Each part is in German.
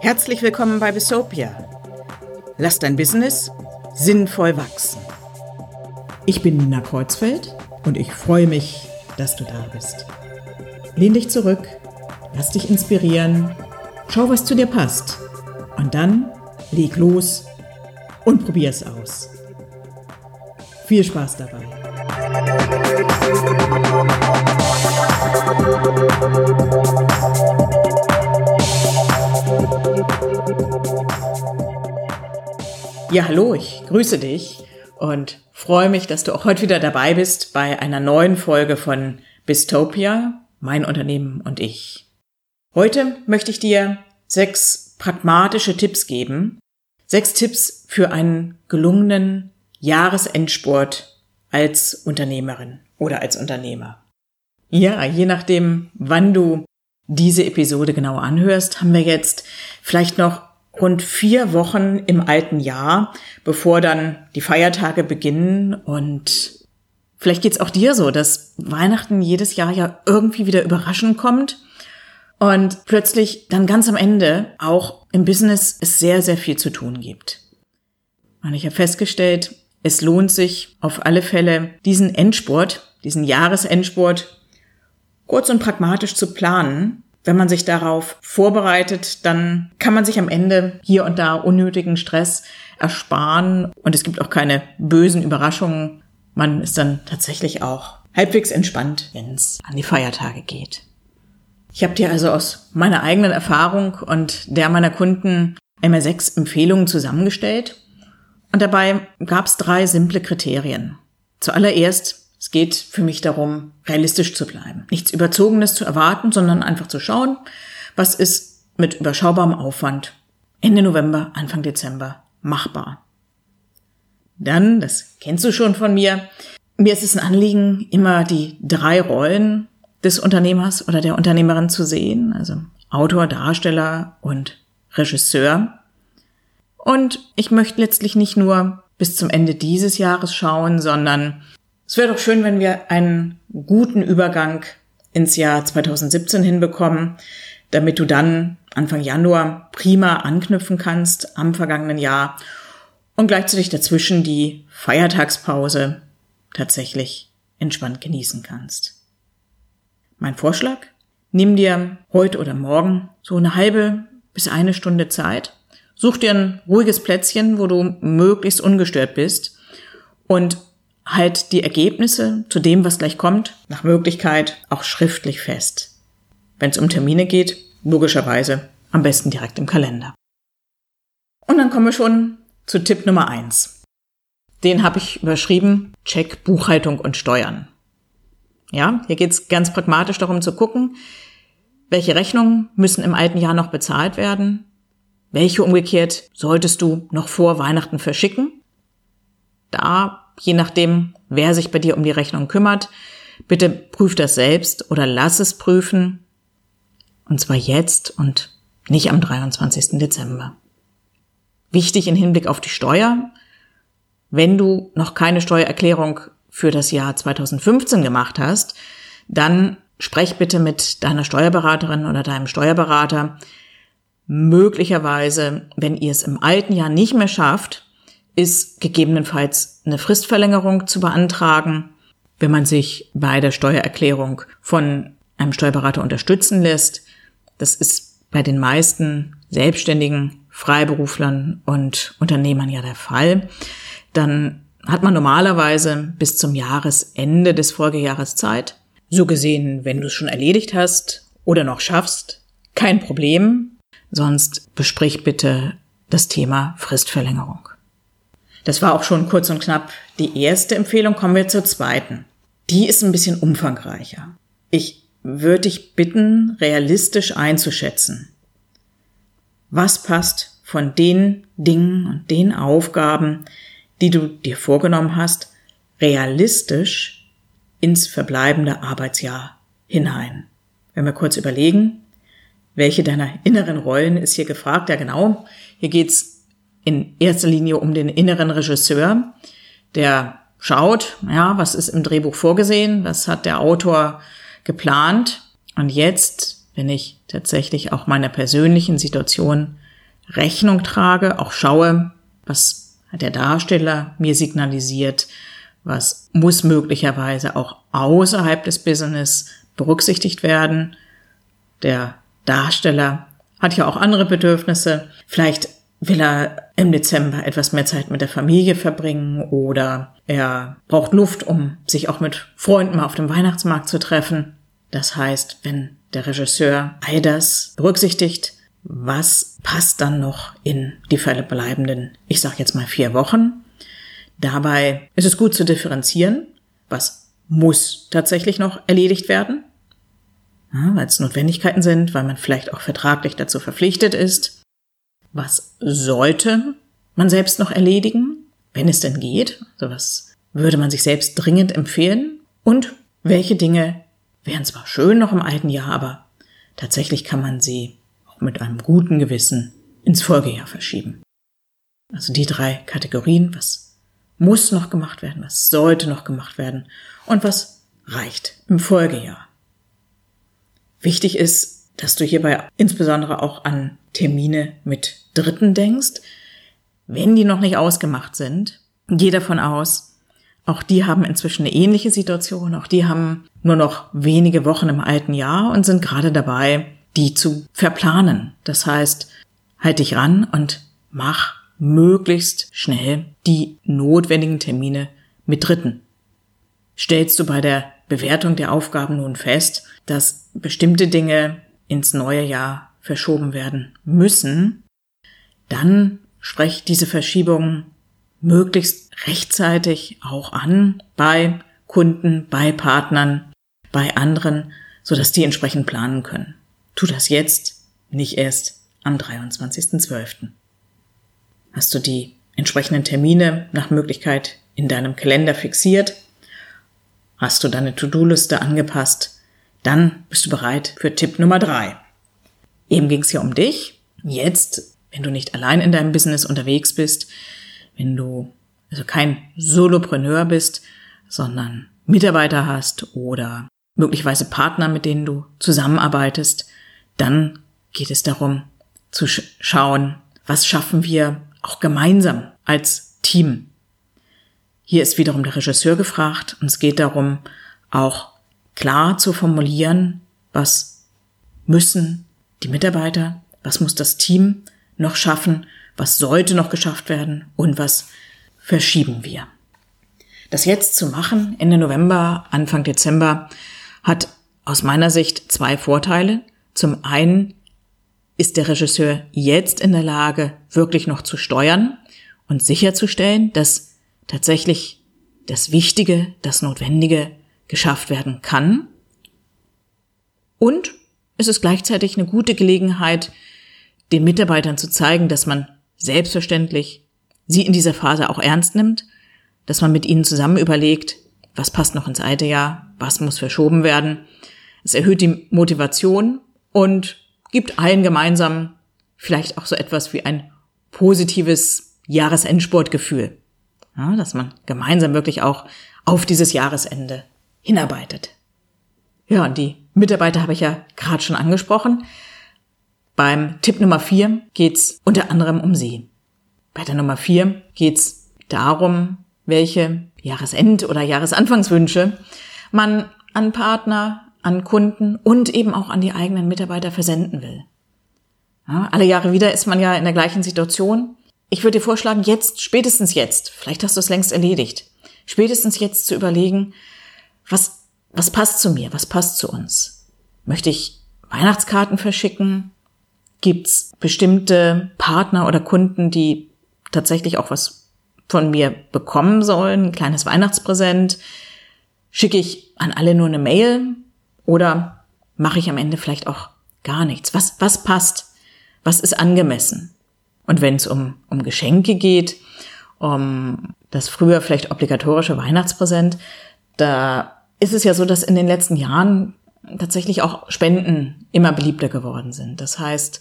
Herzlich willkommen bei Besopia. Lass dein Business sinnvoll wachsen. Ich bin Nina Kreuzfeld und ich freue mich, dass du da bist. Lehn dich zurück, lass dich inspirieren, schau, was zu dir passt und dann leg los und probier es aus. Viel Spaß dabei. Ja, hallo, ich grüße dich und freue mich, dass du auch heute wieder dabei bist bei einer neuen Folge von Bistopia, mein Unternehmen und ich. Heute möchte ich dir sechs pragmatische Tipps geben, sechs Tipps für einen gelungenen Jahresendsport als Unternehmerin oder als Unternehmer. Ja, je nachdem, wann du diese Episode genau anhörst, haben wir jetzt vielleicht noch rund vier Wochen im alten Jahr, bevor dann die Feiertage beginnen. Und vielleicht geht's auch dir so, dass Weihnachten jedes Jahr ja irgendwie wieder überraschend kommt. Und plötzlich dann ganz am Ende auch im Business es sehr, sehr viel zu tun gibt. Und ich habe festgestellt, es lohnt sich auf alle Fälle, diesen Endsport, diesen Jahresendsport kurz und pragmatisch zu planen, wenn man sich darauf vorbereitet, dann kann man sich am Ende hier und da unnötigen Stress ersparen und es gibt auch keine bösen Überraschungen. Man ist dann tatsächlich auch halbwegs entspannt, wenn es an die Feiertage geht. Ich habe dir also aus meiner eigenen Erfahrung und der meiner Kunden einmal sechs Empfehlungen zusammengestellt und dabei gab es drei simple Kriterien. Zuallererst es geht für mich darum, realistisch zu bleiben. Nichts Überzogenes zu erwarten, sondern einfach zu schauen, was ist mit überschaubarem Aufwand Ende November, Anfang Dezember machbar. Dann, das kennst du schon von mir, mir ist es ein Anliegen, immer die drei Rollen des Unternehmers oder der Unternehmerin zu sehen, also Autor, Darsteller und Regisseur. Und ich möchte letztlich nicht nur bis zum Ende dieses Jahres schauen, sondern es wäre doch schön, wenn wir einen guten Übergang ins Jahr 2017 hinbekommen, damit du dann Anfang Januar prima anknüpfen kannst am vergangenen Jahr und gleichzeitig dazwischen die Feiertagspause tatsächlich entspannt genießen kannst. Mein Vorschlag? Nimm dir heute oder morgen so eine halbe bis eine Stunde Zeit. Such dir ein ruhiges Plätzchen, wo du möglichst ungestört bist und halt die Ergebnisse zu dem, was gleich kommt, nach Möglichkeit auch schriftlich fest. Wenn es um Termine geht, logischerweise am besten direkt im Kalender. Und dann kommen wir schon zu Tipp Nummer eins. Den habe ich überschrieben, Check Buchhaltung und Steuern. Ja, hier geht es ganz pragmatisch darum zu gucken, welche Rechnungen müssen im alten Jahr noch bezahlt werden, welche umgekehrt solltest du noch vor Weihnachten verschicken. Da je nachdem, wer sich bei dir um die Rechnung kümmert. Bitte prüf das selbst oder lass es prüfen. Und zwar jetzt und nicht am 23. Dezember. Wichtig in Hinblick auf die Steuer. Wenn du noch keine Steuererklärung für das Jahr 2015 gemacht hast, dann sprech bitte mit deiner Steuerberaterin oder deinem Steuerberater. Möglicherweise, wenn ihr es im alten Jahr nicht mehr schafft, ist gegebenenfalls eine Fristverlängerung zu beantragen, wenn man sich bei der Steuererklärung von einem Steuerberater unterstützen lässt. Das ist bei den meisten Selbstständigen, Freiberuflern und Unternehmern ja der Fall. Dann hat man normalerweise bis zum Jahresende des Folgejahres Zeit. So gesehen, wenn du es schon erledigt hast oder noch schaffst, kein Problem. Sonst besprich bitte das Thema Fristverlängerung. Das war auch schon kurz und knapp die erste Empfehlung. Kommen wir zur zweiten. Die ist ein bisschen umfangreicher. Ich würde dich bitten, realistisch einzuschätzen. Was passt von den Dingen und den Aufgaben, die du dir vorgenommen hast, realistisch ins verbleibende Arbeitsjahr hinein? Wenn wir kurz überlegen, welche deiner inneren Rollen ist hier gefragt? Ja, genau. Hier geht's in erster Linie um den inneren Regisseur, der schaut, ja, was ist im Drehbuch vorgesehen, was hat der Autor geplant. Und jetzt, wenn ich tatsächlich auch meiner persönlichen Situation Rechnung trage, auch schaue, was hat der Darsteller mir signalisiert, was muss möglicherweise auch außerhalb des Business berücksichtigt werden. Der Darsteller hat ja auch andere Bedürfnisse. Vielleicht will er im Dezember etwas mehr Zeit mit der Familie verbringen oder er braucht Luft, um sich auch mit Freunden mal auf dem Weihnachtsmarkt zu treffen. Das heißt, wenn der Regisseur all das berücksichtigt, was passt dann noch in die verbleibenden, ich sag jetzt mal vier Wochen. Dabei ist es gut zu differenzieren, was muss tatsächlich noch erledigt werden, ja, weil es Notwendigkeiten sind, weil man vielleicht auch vertraglich dazu verpflichtet ist. Was sollte man selbst noch erledigen, wenn es denn geht? So was würde man sich selbst dringend empfehlen? Und welche Dinge wären zwar schön noch im alten Jahr, aber tatsächlich kann man sie mit einem guten Gewissen ins Folgejahr verschieben. Also die drei Kategorien, was muss noch gemacht werden, was sollte noch gemacht werden und was reicht im Folgejahr. Wichtig ist, dass du hierbei insbesondere auch an Termine mit Dritten denkst. Wenn die noch nicht ausgemacht sind, geh davon aus, auch die haben inzwischen eine ähnliche Situation, auch die haben nur noch wenige Wochen im alten Jahr und sind gerade dabei, die zu verplanen. Das heißt, halt dich ran und mach möglichst schnell die notwendigen Termine mit Dritten. Stellst du bei der Bewertung der Aufgaben nun fest, dass bestimmte Dinge ins neue Jahr verschoben werden müssen, dann sprech diese Verschiebung möglichst rechtzeitig auch an bei Kunden, bei Partnern, bei anderen, sodass die entsprechend planen können. Tu das jetzt, nicht erst am 23.12. Hast du die entsprechenden Termine nach Möglichkeit in deinem Kalender fixiert? Hast du deine To-Do-Liste angepasst? Dann bist du bereit für Tipp Nummer drei. Eben ging es ja um dich. Jetzt, wenn du nicht allein in deinem Business unterwegs bist, wenn du also kein Solopreneur bist, sondern Mitarbeiter hast oder möglicherweise Partner, mit denen du zusammenarbeitest, dann geht es darum zu sch schauen, was schaffen wir auch gemeinsam als Team. Hier ist wiederum der Regisseur gefragt und es geht darum, auch klar zu formulieren, was müssen die Mitarbeiter, was muss das Team noch schaffen, was sollte noch geschafft werden und was verschieben wir. Das jetzt zu machen, Ende November, Anfang Dezember, hat aus meiner Sicht zwei Vorteile. Zum einen ist der Regisseur jetzt in der Lage, wirklich noch zu steuern und sicherzustellen, dass tatsächlich das Wichtige, das Notwendige geschafft werden kann. Und es ist gleichzeitig eine gute Gelegenheit, den Mitarbeitern zu zeigen, dass man selbstverständlich sie in dieser Phase auch ernst nimmt, dass man mit ihnen zusammen überlegt, was passt noch ins alte Jahr, was muss verschoben werden. Es erhöht die Motivation und gibt allen gemeinsam vielleicht auch so etwas wie ein positives Jahresendsportgefühl. Ja, dass man gemeinsam wirklich auch auf dieses Jahresende hinarbeitet. Ja, und die Mitarbeiter habe ich ja gerade schon angesprochen. Beim Tipp Nummer vier geht's unter anderem um sie. Bei der Nummer vier geht's darum, welche Jahresend- oder Jahresanfangswünsche man an Partner, an Kunden und eben auch an die eigenen Mitarbeiter versenden will. Ja, alle Jahre wieder ist man ja in der gleichen Situation. Ich würde dir vorschlagen, jetzt, spätestens jetzt, vielleicht hast du es längst erledigt, spätestens jetzt zu überlegen, was, was passt zu mir, was passt zu uns? Möchte ich Weihnachtskarten verschicken? Gibt's bestimmte Partner oder Kunden, die tatsächlich auch was von mir bekommen sollen? Ein kleines Weihnachtspräsent? Schicke ich an alle nur eine Mail? Oder mache ich am Ende vielleicht auch gar nichts? Was, was passt? Was ist angemessen? Und wenn es um, um Geschenke geht, um das früher vielleicht obligatorische Weihnachtspräsent, da ist es ja so, dass in den letzten Jahren tatsächlich auch Spenden immer beliebter geworden sind. Das heißt,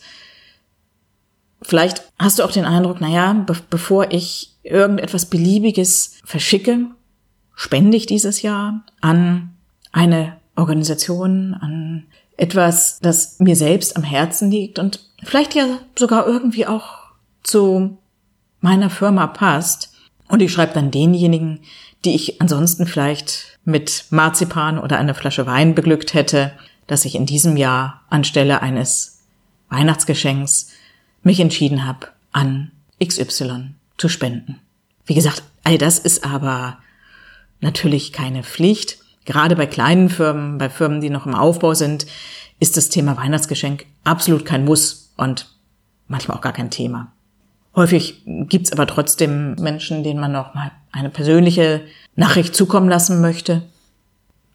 vielleicht hast du auch den Eindruck, naja, be bevor ich irgendetwas Beliebiges verschicke, spende ich dieses Jahr an eine Organisation, an etwas, das mir selbst am Herzen liegt und vielleicht ja sogar irgendwie auch zu meiner Firma passt. Und ich schreibe dann denjenigen, die ich ansonsten vielleicht mit Marzipan oder einer Flasche Wein beglückt hätte, dass ich in diesem Jahr anstelle eines Weihnachtsgeschenks mich entschieden habe, an XY zu spenden. Wie gesagt, all das ist aber natürlich keine Pflicht. Gerade bei kleinen Firmen, bei Firmen, die noch im Aufbau sind, ist das Thema Weihnachtsgeschenk absolut kein Muss und manchmal auch gar kein Thema. Häufig gibt's aber trotzdem Menschen, denen man noch mal eine persönliche Nachricht zukommen lassen möchte.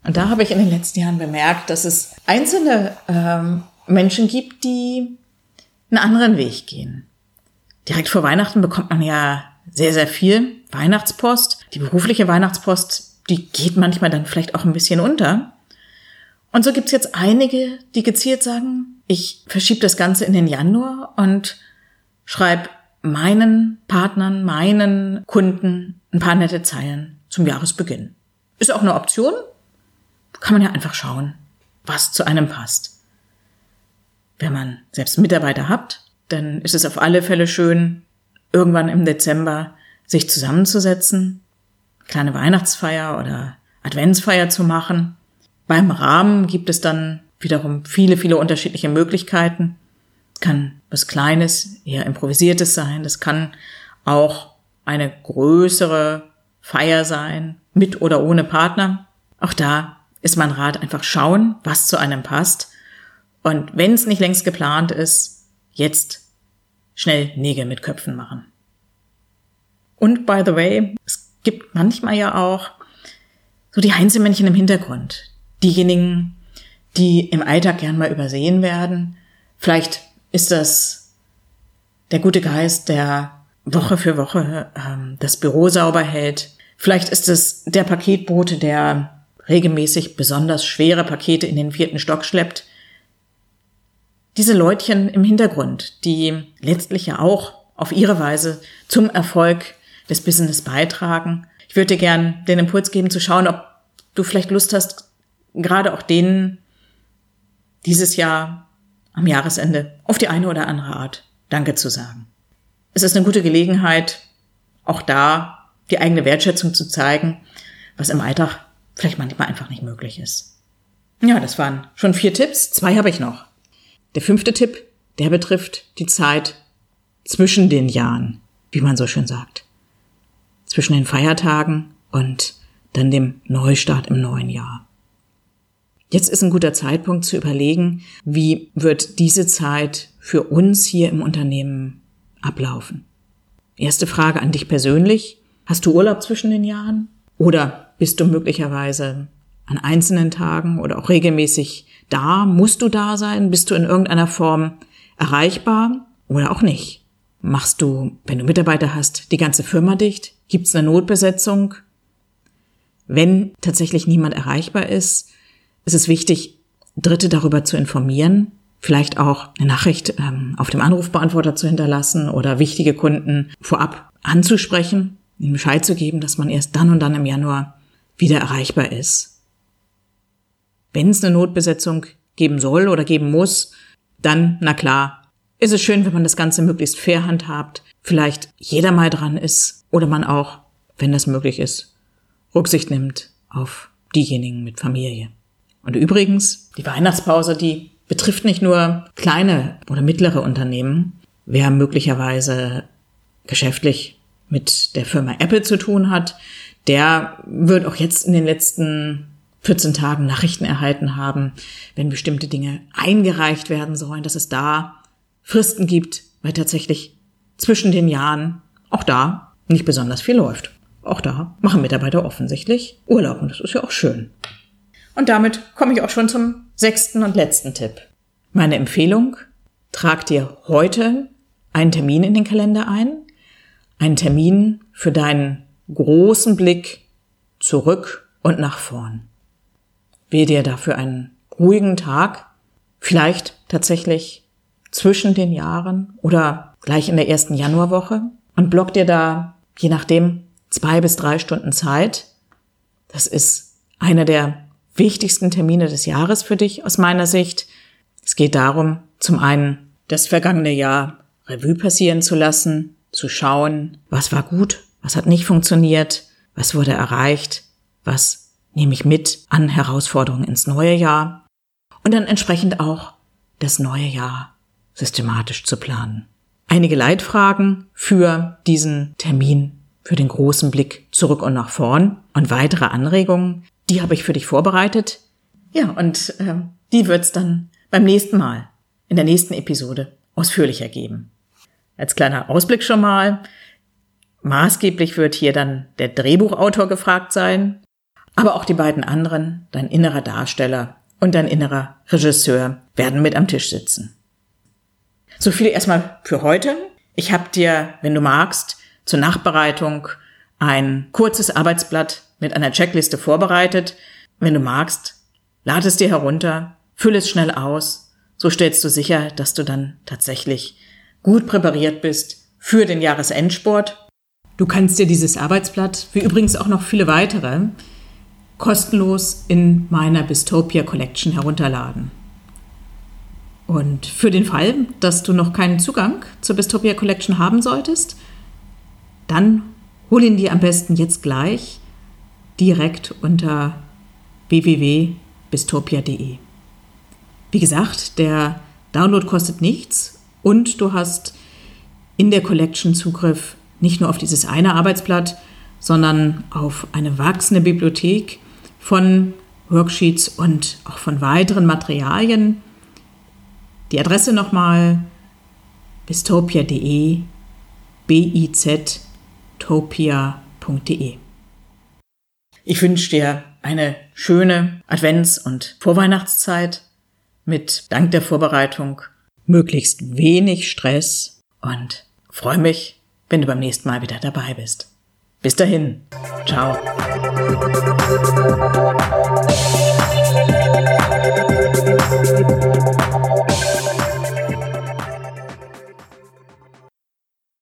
Und da habe ich in den letzten Jahren bemerkt, dass es einzelne ähm, Menschen gibt, die einen anderen Weg gehen. Direkt vor Weihnachten bekommt man ja sehr, sehr viel Weihnachtspost. Die berufliche Weihnachtspost, die geht manchmal dann vielleicht auch ein bisschen unter. Und so gibt's jetzt einige, die gezielt sagen, ich verschiebe das Ganze in den Januar und schreibe meinen Partnern, meinen Kunden ein paar nette Zeilen zum Jahresbeginn. Ist auch eine Option. Kann man ja einfach schauen, was zu einem passt. Wenn man selbst Mitarbeiter hat, dann ist es auf alle Fälle schön, irgendwann im Dezember sich zusammenzusetzen, kleine Weihnachtsfeier oder Adventsfeier zu machen. Beim Rahmen gibt es dann wiederum viele, viele unterschiedliche Möglichkeiten. Kann was Kleines, eher Improvisiertes sein. Das kann auch eine größere Feier sein, mit oder ohne Partner. Auch da ist mein Rat einfach schauen, was zu einem passt. Und wenn es nicht längst geplant ist, jetzt schnell Nägel mit Köpfen machen. Und by the way, es gibt manchmal ja auch so die Heinzelmännchen im Hintergrund. Diejenigen, die im Alltag gern mal übersehen werden. Vielleicht ist das der gute Geist, der Woche für Woche ähm, das Büro sauber hält. Vielleicht ist es der Paketbote, der regelmäßig besonders schwere Pakete in den vierten Stock schleppt. Diese Leutchen im Hintergrund, die letztlich ja auch auf ihre Weise zum Erfolg des Business beitragen. Ich würde dir gern den Impuls geben zu schauen, ob du vielleicht Lust hast, gerade auch denen dieses Jahr am Jahresende auf die eine oder andere Art Danke zu sagen. Es ist eine gute Gelegenheit, auch da die eigene Wertschätzung zu zeigen, was im Alltag vielleicht manchmal einfach nicht möglich ist. Ja, das waren schon vier Tipps. Zwei habe ich noch. Der fünfte Tipp, der betrifft die Zeit zwischen den Jahren, wie man so schön sagt zwischen den Feiertagen und dann dem Neustart im neuen Jahr. Jetzt ist ein guter Zeitpunkt zu überlegen, wie wird diese Zeit für uns hier im Unternehmen ablaufen. Erste Frage an dich persönlich. Hast du Urlaub zwischen den Jahren? Oder bist du möglicherweise an einzelnen Tagen oder auch regelmäßig da? Musst du da sein? Bist du in irgendeiner Form erreichbar oder auch nicht? Machst du, wenn du Mitarbeiter hast, die ganze Firma dicht? Gibt es eine Notbesetzung? Wenn tatsächlich niemand erreichbar ist, ist es wichtig, Dritte darüber zu informieren, vielleicht auch eine Nachricht ähm, auf dem Anrufbeantworter zu hinterlassen oder wichtige Kunden vorab anzusprechen, ihnen Bescheid zu geben, dass man erst dann und dann im Januar wieder erreichbar ist. Wenn es eine Notbesetzung geben soll oder geben muss, dann, na klar, ist es schön, wenn man das Ganze möglichst fair handhabt, vielleicht jeder mal dran ist oder man auch, wenn das möglich ist, Rücksicht nimmt auf diejenigen mit Familie. Und übrigens, die Weihnachtspause, die betrifft nicht nur kleine oder mittlere Unternehmen. Wer möglicherweise geschäftlich mit der Firma Apple zu tun hat, der wird auch jetzt in den letzten 14 Tagen Nachrichten erhalten haben, wenn bestimmte Dinge eingereicht werden sollen, dass es da Fristen gibt, weil tatsächlich zwischen den Jahren auch da nicht besonders viel läuft. Auch da machen Mitarbeiter offensichtlich Urlaub und das ist ja auch schön. Und damit komme ich auch schon zum sechsten und letzten Tipp. Meine Empfehlung, trag dir heute einen Termin in den Kalender ein, einen Termin für deinen großen Blick zurück und nach vorn. Wähl dir dafür einen ruhigen Tag, vielleicht tatsächlich zwischen den Jahren oder gleich in der ersten Januarwoche und block dir da, je nachdem, zwei bis drei Stunden Zeit, Das ist einer der wichtigsten Termine des Jahres für dich aus meiner Sicht. Es geht darum, zum einen das vergangene Jahr Revue passieren zu lassen, zu schauen, was war gut, was hat nicht funktioniert, was wurde erreicht, was nehme ich mit an Herausforderungen ins neue Jahr und dann entsprechend auch das neue Jahr systematisch zu planen. Einige Leitfragen für diesen Termin, für den großen Blick zurück und nach vorn und weitere Anregungen, die habe ich für dich vorbereitet. Ja, und äh, die wird's dann beim nächsten Mal, in der nächsten Episode, ausführlicher geben. Als kleiner Ausblick schon mal, maßgeblich wird hier dann der Drehbuchautor gefragt sein, aber auch die beiden anderen, dein innerer Darsteller und dein innerer Regisseur, werden mit am Tisch sitzen. So viel erstmal für heute. Ich habe dir, wenn du magst, zur Nachbereitung ein kurzes Arbeitsblatt mit einer Checkliste vorbereitet. Wenn du magst, lad es dir herunter, füll es schnell aus. So stellst du sicher, dass du dann tatsächlich gut präpariert bist für den Jahresendsport. Du kannst dir dieses Arbeitsblatt, wie übrigens auch noch viele weitere, kostenlos in meiner Bistopia Collection herunterladen. Und für den Fall, dass du noch keinen Zugang zur Bistopia Collection haben solltest, dann hol ihn dir am besten jetzt gleich direkt unter www.bistopia.de. Wie gesagt, der Download kostet nichts und du hast in der Collection Zugriff nicht nur auf dieses eine Arbeitsblatt, sondern auf eine wachsende Bibliothek von Worksheets und auch von weiteren Materialien. Die Adresse nochmal bistopia.de, biztopia.de. Ich wünsche dir eine schöne Advents- und Vorweihnachtszeit mit dank der Vorbereitung möglichst wenig Stress und freue mich, wenn du beim nächsten Mal wieder dabei bist. Bis dahin. Ciao.